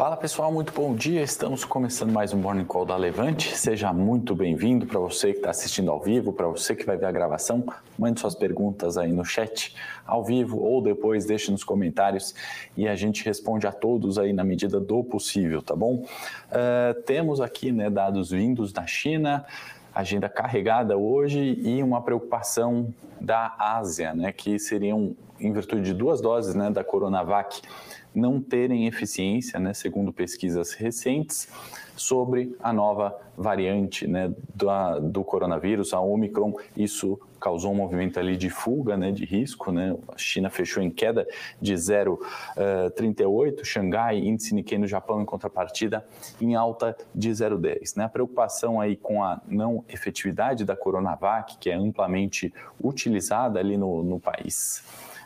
Fala pessoal, muito bom dia. Estamos começando mais um Morning Call da Levante. Seja muito bem-vindo para você que está assistindo ao vivo, para você que vai ver a gravação. Mande suas perguntas aí no chat, ao vivo ou depois deixe nos comentários e a gente responde a todos aí na medida do possível, tá bom? Uh, temos aqui né, dados vindos da China agenda carregada hoje e uma preocupação da Ásia, né, que seriam em virtude de duas doses né, da Coronavac não terem eficiência, né, segundo pesquisas recentes, sobre a nova variante né, do, coronavírus, a Omicron. Isso causou um movimento ali de fuga, né, de risco. Né? A China fechou em queda de 0,38, uh, Xangai, índice Nikkei no Japão, em contrapartida, em alta de 0,10. Né? A preocupação aí com a não efetividade da Coronavac, que é amplamente utilizada ali no, no país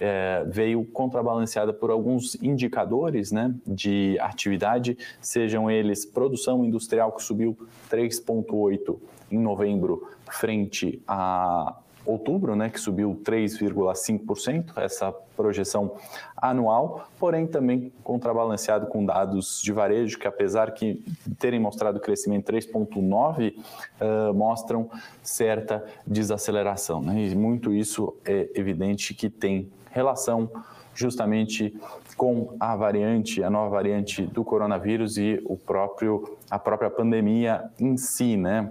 é, veio contrabalanceada por alguns indicadores né, de atividade, sejam eles produção industrial, que subiu 3,8% em novembro, frente a outubro, né, que subiu 3,5%, essa projeção anual, porém também contrabalanceado com dados de varejo que apesar que terem mostrado crescimento 3,9, uh, mostram certa desaceleração, né, e muito isso é evidente que tem relação justamente com a variante, a nova variante do coronavírus e o próprio, a própria pandemia em si, né?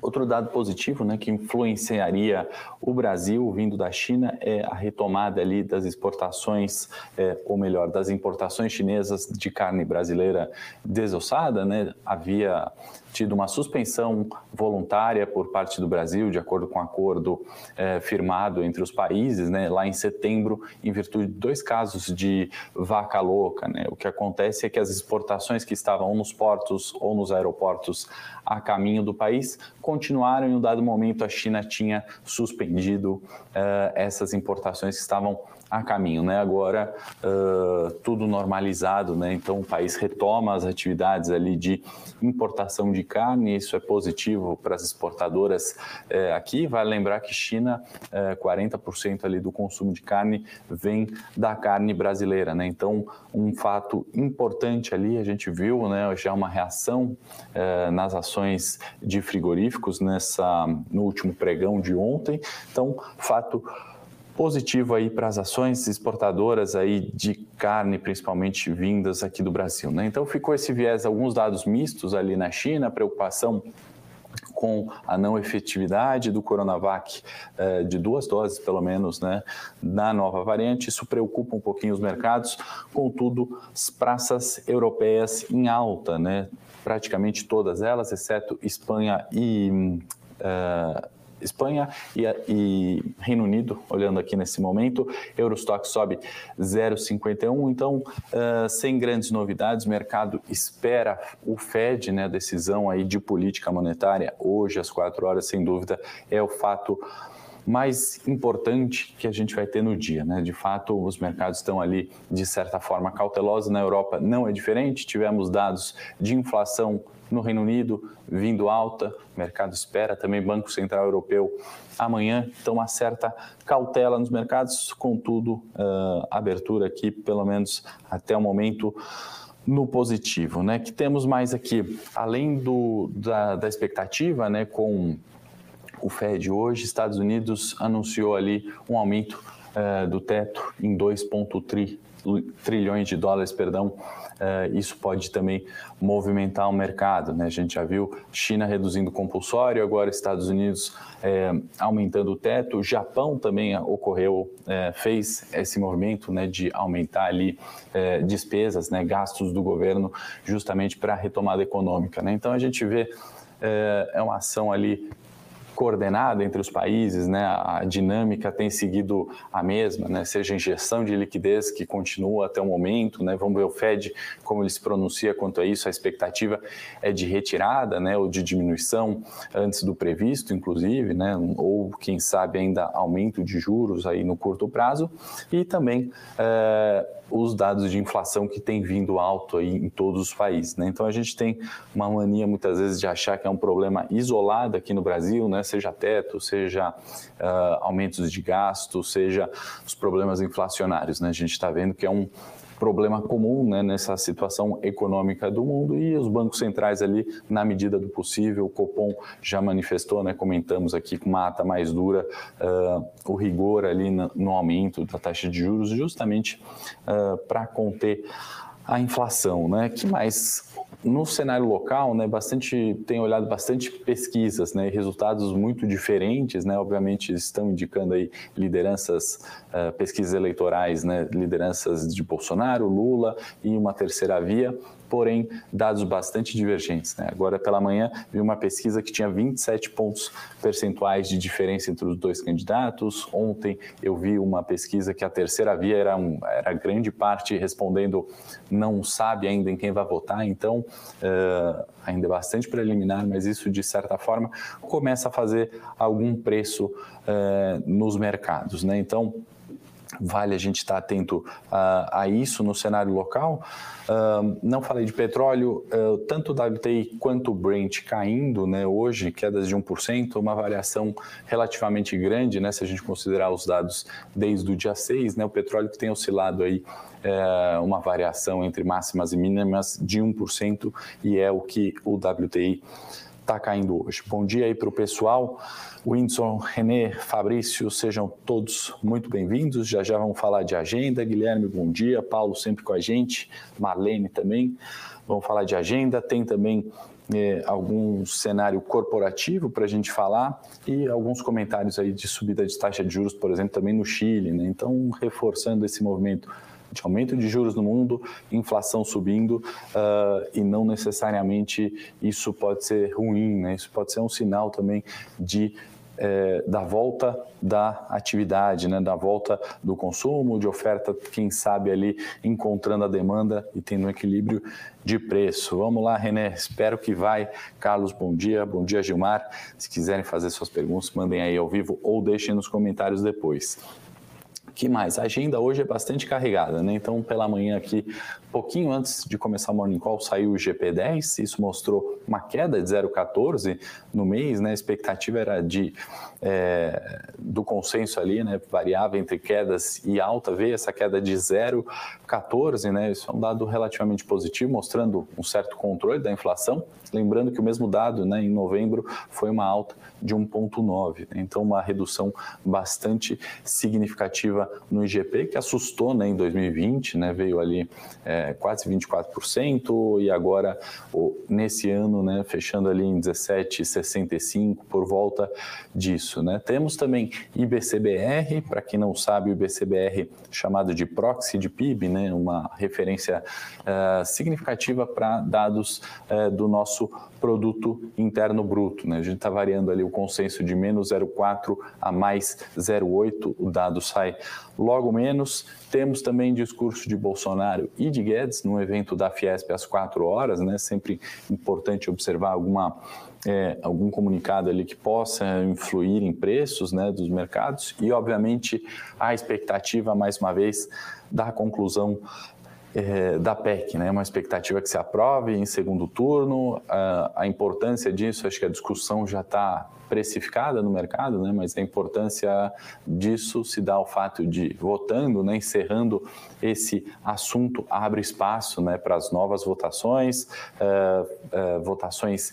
Outro dado positivo, né, que influenciaria o Brasil vindo da China é a retomada ali das exportações, é, ou melhor, das importações chinesas de carne brasileira desossada, né? Havia tido uma suspensão voluntária por parte do Brasil, de acordo com um acordo é, firmado entre os países, né, lá em setembro, em virtude de dois casos de vaca louca. Né. O que acontece é que as exportações que estavam nos portos ou nos aeroportos a caminho do país continuaram. Em um dado momento, a China tinha suspendido é, essas importações que estavam a caminho, né? Agora uh, tudo normalizado, né? Então o país retoma as atividades ali de importação de carne, isso é positivo para as exportadoras uh, aqui. Vale lembrar que China, uh, eh, 40% ali do consumo de carne vem da carne brasileira, né? Então um fato importante ali, a gente viu, né? Já uma reação nas ações de frigoríficos nessa no último pregão de ontem. Então fato positivo aí para as ações exportadoras aí de carne, principalmente vindas aqui do Brasil. Né? Então ficou esse viés, alguns dados mistos ali na China, preocupação com a não efetividade do Coronavac eh, de duas doses, pelo menos, né, na nova variante. Isso preocupa um pouquinho os mercados, contudo, as praças europeias em alta, né, praticamente todas elas, exceto Espanha e. Uh, Espanha e, e, Reino Unido, olhando aqui nesse momento, Eurostock sobe 0,51, então uh, sem grandes novidades, o mercado espera o Fed, né, a decisão aí de política monetária hoje às quatro horas, sem dúvida, é o fato mais importante que a gente vai ter no dia. Né? De fato, os mercados estão ali, de certa forma, cautelosos. Na Europa não é diferente, tivemos dados de inflação no Reino Unido vindo alta, mercado espera também Banco Central Europeu amanhã, então uma certa cautela nos mercados, contudo, uh, abertura aqui, pelo menos até o momento, no positivo, né? Que temos mais aqui, além do, da, da expectativa, né, com o Fed hoje, Estados Unidos anunciou ali um aumento uh, do teto em 2,3 trilhões de dólares, perdão, uh, isso pode também movimentar o mercado. Né? A gente já viu China reduzindo o compulsório, agora Estados Unidos é, aumentando o teto, Japão também ocorreu, é, fez esse movimento né, de aumentar ali é, despesas, né, gastos do governo, justamente para a retomada econômica. Né? Então a gente vê é uma ação ali coordenada entre os países, né? a dinâmica tem seguido a mesma, né? seja injeção de liquidez que continua até o momento, né? vamos ver o Fed como ele se pronuncia quanto a isso, a expectativa é de retirada né? ou de diminuição antes do previsto, inclusive, né? ou quem sabe ainda aumento de juros aí no curto prazo, e também é, os dados de inflação que tem vindo alto aí em todos os países. Né? Então a gente tem uma mania muitas vezes de achar que é um problema isolado aqui no Brasil, né? Seja teto, seja uh, aumentos de gasto, seja os problemas inflacionários. Né? A gente está vendo que é um problema comum né, nessa situação econômica do mundo e os bancos centrais ali, na medida do possível, o Copom já manifestou, né, comentamos aqui com uma ata mais dura, uh, o rigor ali no, no, aumento da taxa de juros, justamente uh, para conter a inflação, né? Que mais no cenário local, né, bastante tem olhado bastante pesquisas, né, resultados muito diferentes, né, obviamente estão indicando aí lideranças, uh, pesquisas eleitorais, né, lideranças de Bolsonaro, Lula e uma terceira via, porém dados bastante divergentes. Né? Agora pela manhã vi uma pesquisa que tinha 27 pontos percentuais de diferença entre os dois candidatos. Ontem eu vi uma pesquisa que a terceira via era, um, era grande parte respondendo não sabe ainda em quem vai votar, então uh, ainda é bastante preliminar, mas isso de certa forma começa a fazer algum preço uh, nos mercados. Né? Então vale a gente estar atento a, a isso no cenário local. Uh, não falei de petróleo, uh, tanto o WTI quanto o Brent caindo né, hoje, quedas de 1%, uma variação relativamente grande, né, se a gente considerar os dados desde o dia 6, né, o petróleo que tem oscilado aí é, uma variação entre máximas e mínimas de 1%, e é o que o WTI está caindo hoje. Bom dia aí para o pessoal. Whindersson, René, Fabrício, sejam todos muito bem-vindos. Já já vamos falar de agenda. Guilherme, bom dia. Paulo sempre com a gente. Marlene também. Vamos falar de agenda. Tem também é, algum cenário corporativo para a gente falar e alguns comentários aí de subida de taxa de juros, por exemplo, também no Chile. Né? Então, reforçando esse movimento de aumento de juros no mundo, inflação subindo uh, e não necessariamente isso pode ser ruim, né? Isso pode ser um sinal também de é, da volta da atividade, né, da volta do consumo, de oferta, quem sabe ali encontrando a demanda e tendo um equilíbrio de preço. Vamos lá, René, espero que vai. Carlos, bom dia. Bom dia, Gilmar. Se quiserem fazer suas perguntas, mandem aí ao vivo ou deixem nos comentários depois que mais? A agenda hoje é bastante carregada, né? Então, pela manhã aqui, pouquinho antes de começar o Morning Call, saiu o GP10, isso mostrou uma queda de 0,14 no mês, né? A expectativa era de é, do consenso ali, né? Variava entre quedas e alta, veio essa queda de 0,14, né? Isso é um dado relativamente positivo, mostrando um certo controle da inflação. Lembrando que o mesmo dado, né, em novembro, foi uma alta de 1,9, né? então uma redução bastante significativa no IGP, que assustou né, em 2020, né, veio ali é, quase 24%, e agora nesse ano, né, fechando ali em 17,65 por volta disso. Né. Temos também IBCBR, para quem não sabe, o IBCBR chamado de proxy de PIB, né, uma referência uh, significativa para dados uh, do nosso produto interno bruto. Né. A gente está variando ali o consenso de menos 0,4 a mais 0,8, o dado sai logo menos. Temos também discurso de Bolsonaro e de Guedes no evento da Fiesp às 4 horas, né? Sempre importante observar alguma é, algum comunicado ali que possa influir em preços né, dos mercados e, obviamente, a expectativa, mais uma vez, da conclusão é, da PEC, né? Uma expectativa que se aprove em segundo turno. A, a importância disso, acho que a discussão já está precificada no mercado, né? Mas a importância disso se dá ao fato de votando, né? Encerrando esse assunto abre espaço, né? Para as novas votações, uh, uh, votações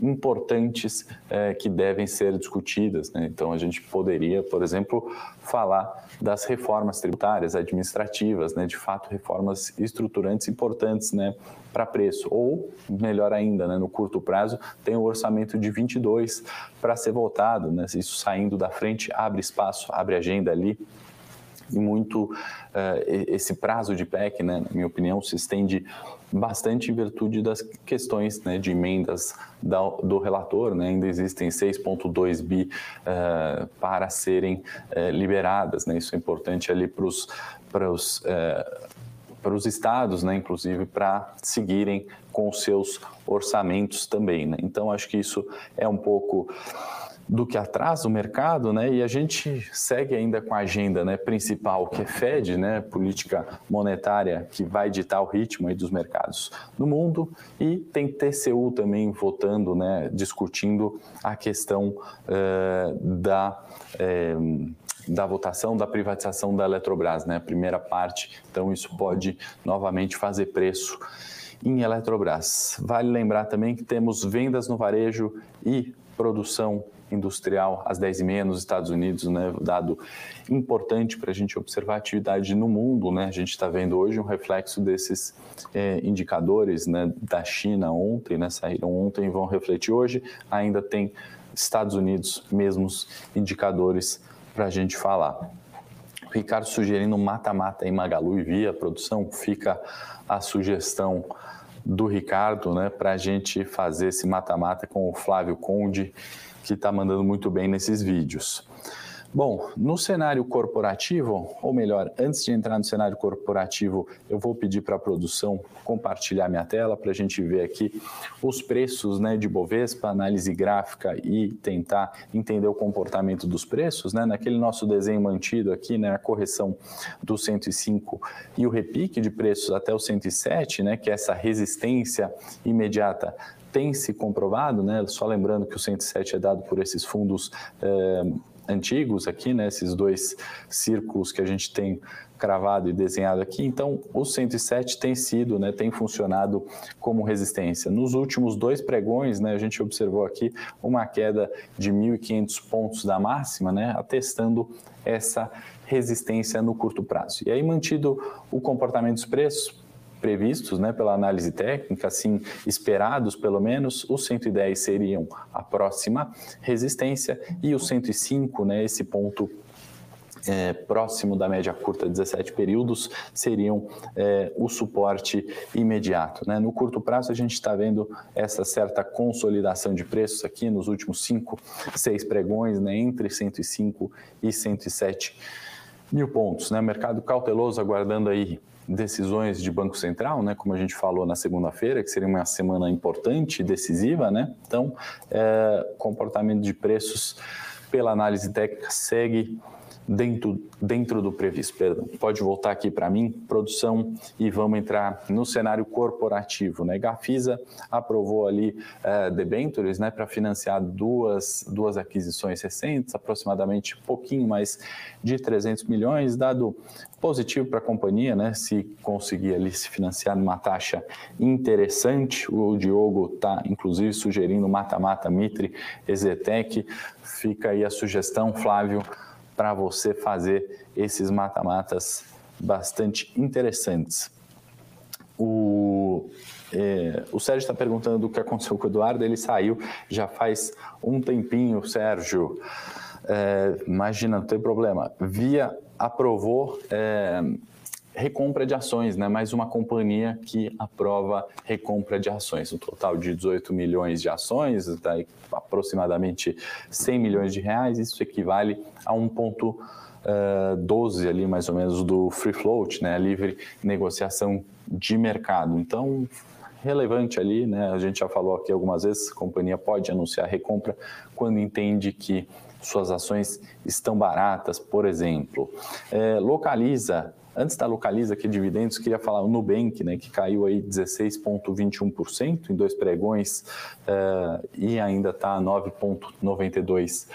importantes é, que devem ser discutidas. Né? Então, a gente poderia, por exemplo, falar das reformas tributárias, administrativas, né? de fato, reformas estruturantes importantes né? para preço. Ou, melhor ainda, né? no curto prazo, tem o orçamento de 22 para ser votado. Né? Isso saindo da frente abre espaço, abre agenda ali e muito uh, esse prazo de PEC, né, na minha opinião, se estende bastante em virtude das questões né, de emendas da, do relator. Né, ainda existem 6,2 bi uh, para serem uh, liberadas. Né, isso é importante ali para os para os estados, né, inclusive, para seguirem com seus orçamentos também. Né? Então, acho que isso é um pouco do que atrasa o mercado, né? E a gente segue ainda com a agenda, né, principal, que é Fed, né, política monetária que vai ditar o ritmo aí dos mercados no mundo, e tem TCU também votando, né, discutindo a questão uh, da uh, da votação da privatização da Eletrobras, né? A primeira parte. Então, isso pode novamente fazer preço em Eletrobras. Vale lembrar também que temos vendas no varejo e produção industrial às 10h30 nos Estados Unidos, né? Dado importante para a gente observar a atividade no mundo, né? A gente está vendo hoje um reflexo desses é, indicadores, né? Da China ontem, né? Saíram ontem e vão refletir hoje. Ainda tem Estados Unidos, mesmos indicadores para a gente falar. Ricardo sugerindo mata-mata em Magalu e Via Produção, fica a sugestão do Ricardo, né, para a gente fazer esse mata-mata com o Flávio Conde, que está mandando muito bem nesses vídeos. Bom, no cenário corporativo, ou melhor, antes de entrar no cenário corporativo, eu vou pedir para a produção compartilhar minha tela para a gente ver aqui os preços né, de Bovespa, análise gráfica e tentar entender o comportamento dos preços. Né? Naquele nosso desenho mantido aqui, né, a correção do 105 e o repique de preços até o 107, né, que é essa resistência imediata tem se comprovado, né? Só lembrando que o 107 é dado por esses fundos eh, antigos aqui, né, esses dois círculos que a gente tem cravado e desenhado aqui. Então, o 107 tem sido, né, tem funcionado como resistência. Nos últimos dois pregões, né, a gente observou aqui uma queda de 1.500 pontos da máxima, né, atestando essa resistência no curto prazo. E aí, mantido o comportamento dos preços, previstos né, pela análise técnica, assim, esperados pelo menos, os 110 seriam a próxima resistência e os 105, né, esse ponto é, próximo da média curta, 17 períodos, seriam é, o suporte imediato. Né? No curto prazo, a gente está vendo essa certa consolidação de preços aqui nos últimos 5, 6 pregões, né? entre 105 e 107 mil pontos. Né? Mercado cauteloso aguardando aí decisões de Banco Central, né, como a gente falou na segunda-feira, que seria uma semana importante e decisiva, né? Então, é, comportamento de preços pela análise técnica segue dentro, dentro do previsto. Perdão. Pode voltar aqui para mim, produção, e vamos entrar no cenário corporativo. Né? Gafisa aprovou ali uh, debentures né, para financiar duas, duas aquisições recentes, aproximadamente pouquinho mais de 300 milhões, dado positivo para a companhia, né? Se conseguir ali se financiar numa taxa interessante, o Diogo está inclusive sugerindo mata-mata Mitre, Ezetec, fica aí a sugestão, Flávio, para você fazer esses mata-matas bastante interessantes. O, é, o Sérgio está perguntando o que aconteceu com o Eduardo, ele saiu já faz um tempinho, Sérgio. É, imagina, não tem problema. Via aprovou é, recompra de ações, né? Mais uma companhia que aprova recompra de ações. Um total de 18 milhões de ações, tá aproximadamente 100 milhões de reais. Isso equivale a 1,12 uh, ali, mais ou menos, do free float, né? A livre negociação de mercado. Então, relevante ali, né? A gente já falou aqui algumas vezes, a companhia pode anunciar recompra quando entende que suas ações estão baratas, por exemplo. É, localiza Antes da Localiza aqui, dividendos, queria falar o Nubank, né, que caiu aí 16,21% em dois pregões uh, e ainda está 9,92%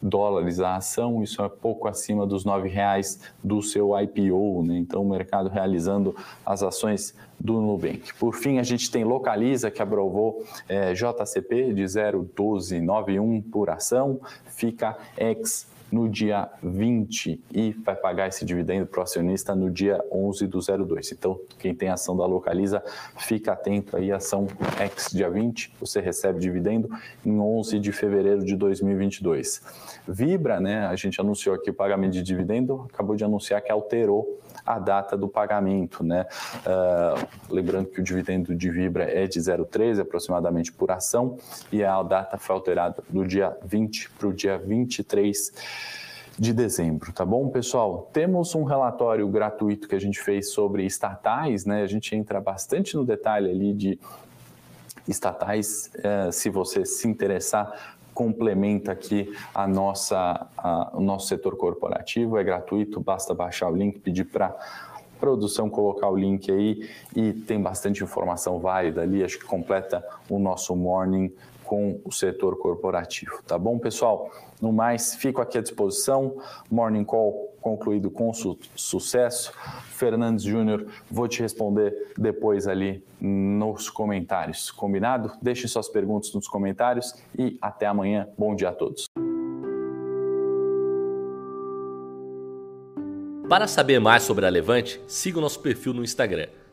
dólares a ação, isso é pouco acima dos R$ reais do seu IPO, né? então o mercado realizando as ações do Nubank. Por fim, a gente tem Localiza, que aprovou é, JCP de 0,1291 por ação, fica ex no dia 20 e vai pagar esse dividendo para o acionista no dia 11 do 02. Então, quem tem ação da Localiza, fica atento aí, ação X dia 20, você recebe dividendo em 11 de fevereiro de 2022. Vibra, né, a gente anunciou aqui o pagamento de dividendo, acabou de anunciar que alterou a data do pagamento, né? Uh, lembrando que o dividendo de Vibra é de 0,13 aproximadamente por ação e a data foi alterada do dia 20 para o dia 23 de dezembro, tá bom, pessoal? Temos um relatório gratuito que a gente fez sobre estatais, né? A gente entra bastante no detalhe ali de estatais, eh, se você se interessar complementa aqui a nossa, a, o nosso setor corporativo, é gratuito, basta baixar o link, pedir para produção colocar o link aí e tem bastante informação válida ali, acho que completa o nosso morning com o setor corporativo. Tá bom, pessoal? No mais, fico aqui à disposição. Morning Call concluído com su sucesso. Fernandes Júnior, vou te responder depois ali nos comentários. Combinado? Deixem suas perguntas nos comentários e até amanhã. Bom dia a todos. Para saber mais sobre a Levante, siga o nosso perfil no Instagram,